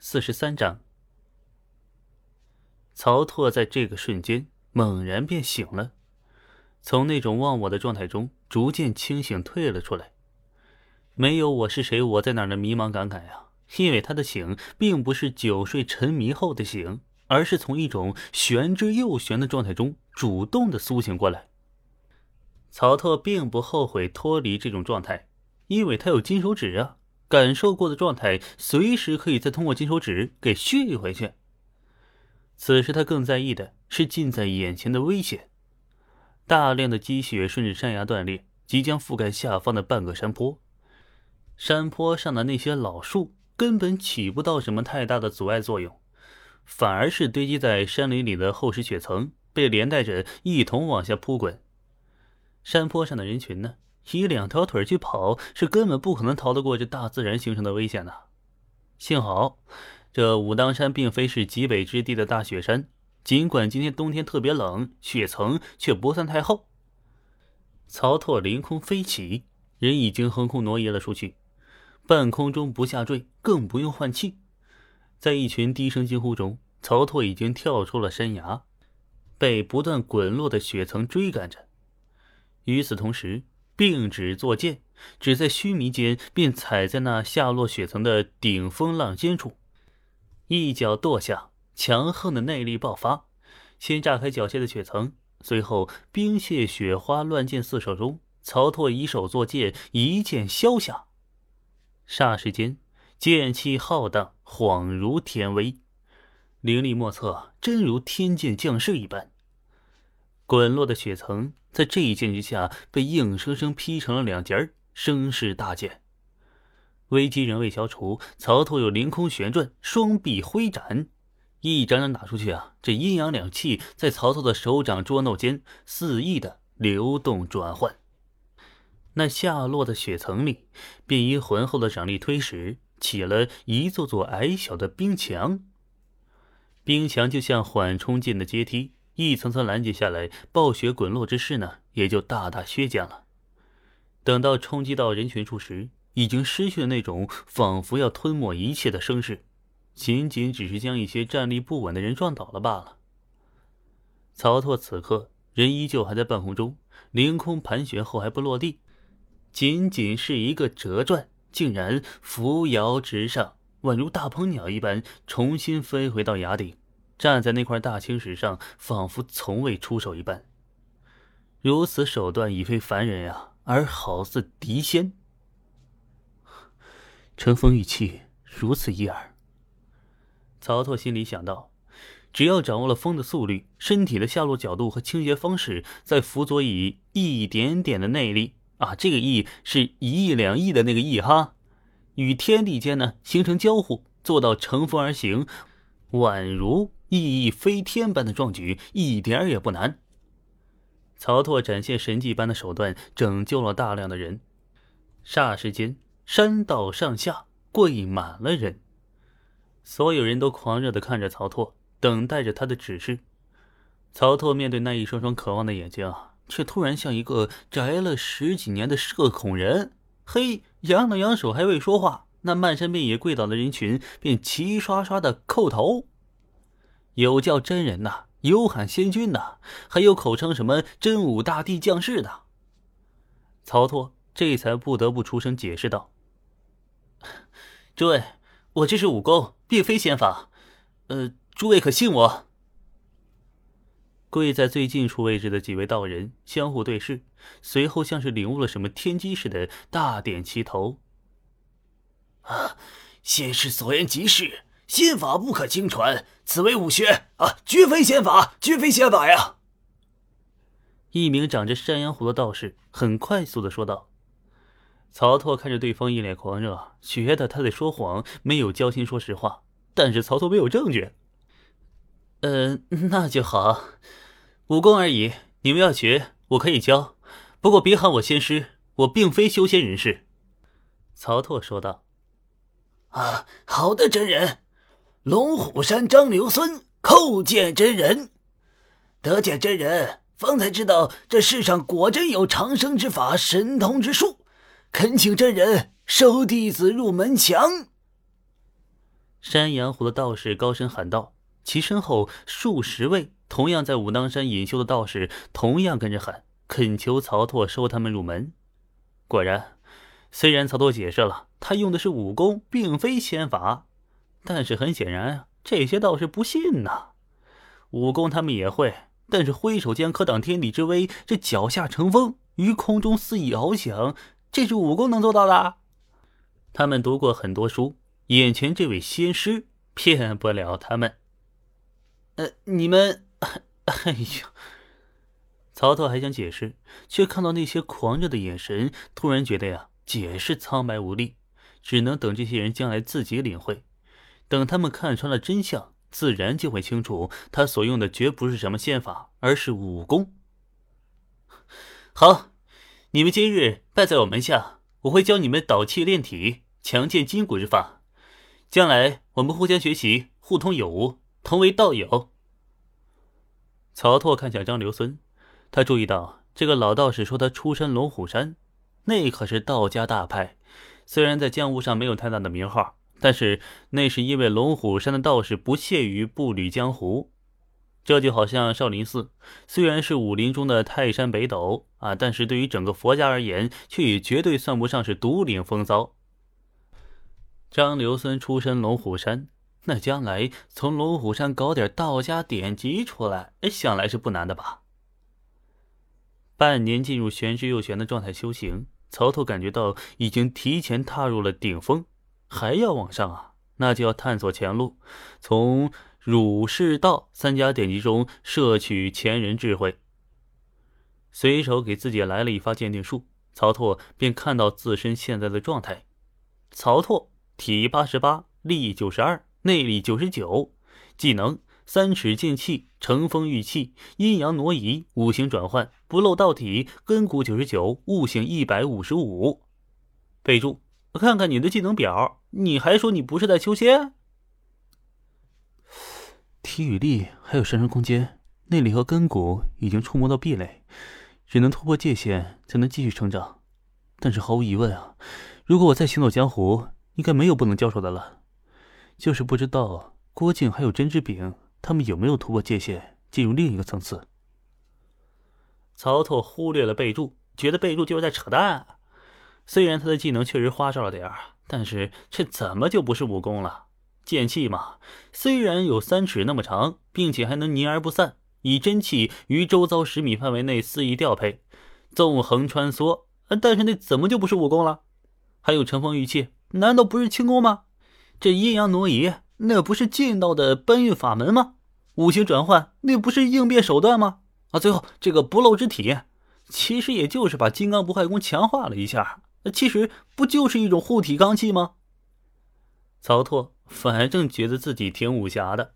四十三章。曹拓在这个瞬间猛然便醒了，从那种忘我的状态中逐渐清醒退了出来。没有我是谁，我在哪儿的迷茫感慨啊！因为他的醒，并不是久睡沉迷后的醒，而是从一种玄之又玄的状态中主动的苏醒过来。曹拓并不后悔脱离这种状态，因为他有金手指啊。感受过的状态，随时可以再通过金手指给续回去。此时他更在意的是近在眼前的危险。大量的积雪顺着山崖断裂，即将覆盖下方的半个山坡。山坡上的那些老树根本起不到什么太大的阻碍作用，反而是堆积在山林里的厚实雪层被连带着一同往下扑滚。山坡上的人群呢？以两条腿去跑，是根本不可能逃得过这大自然形成的危险的。幸好，这武当山并非是极北之地的大雪山，尽管今天冬天特别冷，雪层却不算太厚。曹拓凌空飞起，人已经横空挪移了出去，半空中不下坠，更不用换气。在一群低声惊呼中，曹拓已经跳出了山崖，被不断滚落的雪层追赶着。与此同时，并指作剑，只在须弥间便踩在那下落雪层的顶峰浪尖处，一脚跺下，强横的内力爆发，先炸开脚下的雪层，随后冰屑雪花乱溅四手中，曹拓以手作剑，一剑削下，霎时间剑气浩荡，恍如天威，灵力莫测，真如天剑降世一般。滚落的雪层在这一剑之下被硬生生劈成了两截儿，声势大减。危机仍未消除，曹操又凌空旋转，双臂挥斩，一掌掌打出去啊！这阴阳两气在曹操的手掌捉弄间肆意的流动转换。那下落的雪层里，便因浑厚的掌力推使，起了一座座矮小的冰墙。冰墙就像缓冲进的阶梯。一层层拦截下来，暴雪滚落之势呢，也就大大削减了。等到冲击到人群处时，已经失去了那种仿佛要吞没一切的声势，仅仅只是将一些站立不稳的人撞倒了罢了。曹拓此刻人依旧还在半空中，凌空盘旋后还不落地，仅仅是一个折转，竟然扶摇直上，宛如大鹏鸟一般，重新飞回到崖顶。站在那块大青石上，仿佛从未出手一般。如此手段已非凡人呀，而好似敌仙。乘风御气，如此一耳。曹拓心里想到：只要掌握了风的速率、身体的下落角度和倾斜方式，再辅佐以一点点的内力啊，这个意是一亿两亿的那个亿哈，与天地间呢形成交互，做到乘风而行，宛如。意义飞天般的壮举，一点儿也不难。曹拓展现神迹般的手段，拯救了大量的人。霎时间，山道上下跪满了人，所有人都狂热的看着曹拓，等待着他的指示。曹拓面对那一双双渴望的眼睛啊，却突然像一个宅了十几年的社恐人。嘿，扬了扬手，还未说话，那漫山遍野跪倒的人群便齐刷刷的叩头。有叫真人呐，有喊仙君呐，还有口称什么真武大帝降世的。曹拓这才不得不出声解释道：“诸位，我这是武功，并非仙法。呃，诸位可信我？”跪在最近处位置的几位道人相互对视，随后像是领悟了什么天机似的，大点齐头。啊，仙师所言极是。仙法不可轻传，此为武学啊，绝非仙法，绝非仙法呀！一名长着山羊胡的道士很快速的说道。曹拓看着对方一脸狂热，觉得他在说谎，没有交心说实话。但是曹拓没有证据。嗯，那就好，武功而已，你们要学，我可以教，不过别喊我仙师，我并非修仙人士。曹拓说道。啊，好的，真人。龙虎山张留孙叩见真人，得见真人，方才知道这世上果真有长生之法、神通之术，恳请真人收弟子入门墙。山羊湖的道士高声喊道，其身后数十位同样在武当山隐修的道士同样跟着喊，恳求曹拓收他们入门。果然，虽然曹拓解释了他用的是武功，并非仙法，但是很显然啊，这些道士不信呐。武功他们也会，但是挥手间可挡天地之威，这脚下乘风，于空中肆意翱翔，这是武功能做到的。他们读过很多书，眼前这位仙师骗不了他们。呃，你们，哎呀！曹操还想解释，却看到那些狂热的眼神，突然觉得呀，解释苍白无力，只能等这些人将来自己领会。等他们看穿了真相。自然就会清楚，他所用的绝不是什么仙法，而是武功。好，你们今日拜在我门下，我会教你们导气炼体、强健筋骨之法。将来我们互相学习，互通有无，同为道友。曹拓看向张留孙，他注意到这个老道士说他出身龙虎山，那可是道家大派，虽然在江湖上没有太大的名号。但是那是因为龙虎山的道士不屑于步履江湖，这就好像少林寺，虽然是武林中的泰山北斗啊，但是对于整个佛家而言，却也绝对算不上是独领风骚。张留孙出身龙虎山，那将来从龙虎山搞点道家典籍出来，想来是不难的吧？半年进入玄之又玄的状态修行，曹操感觉到已经提前踏入了顶峰。还要往上啊，那就要探索前路，从儒释道三家典籍中摄取前人智慧。随手给自己来了一发鉴定术，曹拓便看到自身现在的状态：曹拓体八十八，力九十二，内力九十九，技能三尺剑气、乘风御气、阴阳挪移、五行转换、不漏道体、根骨九十九、悟性一百五十五。备注。看看你的技能表，你还说你不是在修仙？体与力还有上升空间，内力和根骨已经触摸到壁垒，只能突破界限才能继续成长。但是毫无疑问啊，如果我再行走江湖，应该没有不能交手的了。就是不知道郭靖还有甄志炳他们有没有突破界限，进入另一个层次。曹操忽略了备注，觉得备注就是在扯淡。虽然他的技能确实花哨了点儿，但是这怎么就不是武功了？剑气嘛，虽然有三尺那么长，并且还能凝而不散，以真气于周遭十米范围内肆意调配，纵横穿梭，但是那怎么就不是武功了？还有乘风御气，难道不是轻功吗？这阴阳挪移，那不是劲道的搬运法门吗？五行转换，那不是应变手段吗？啊，最后这个不漏之体，其实也就是把金刚不坏功强化了一下。那其实不就是一种护体罡气吗？曹拓反正觉得自己挺武侠的。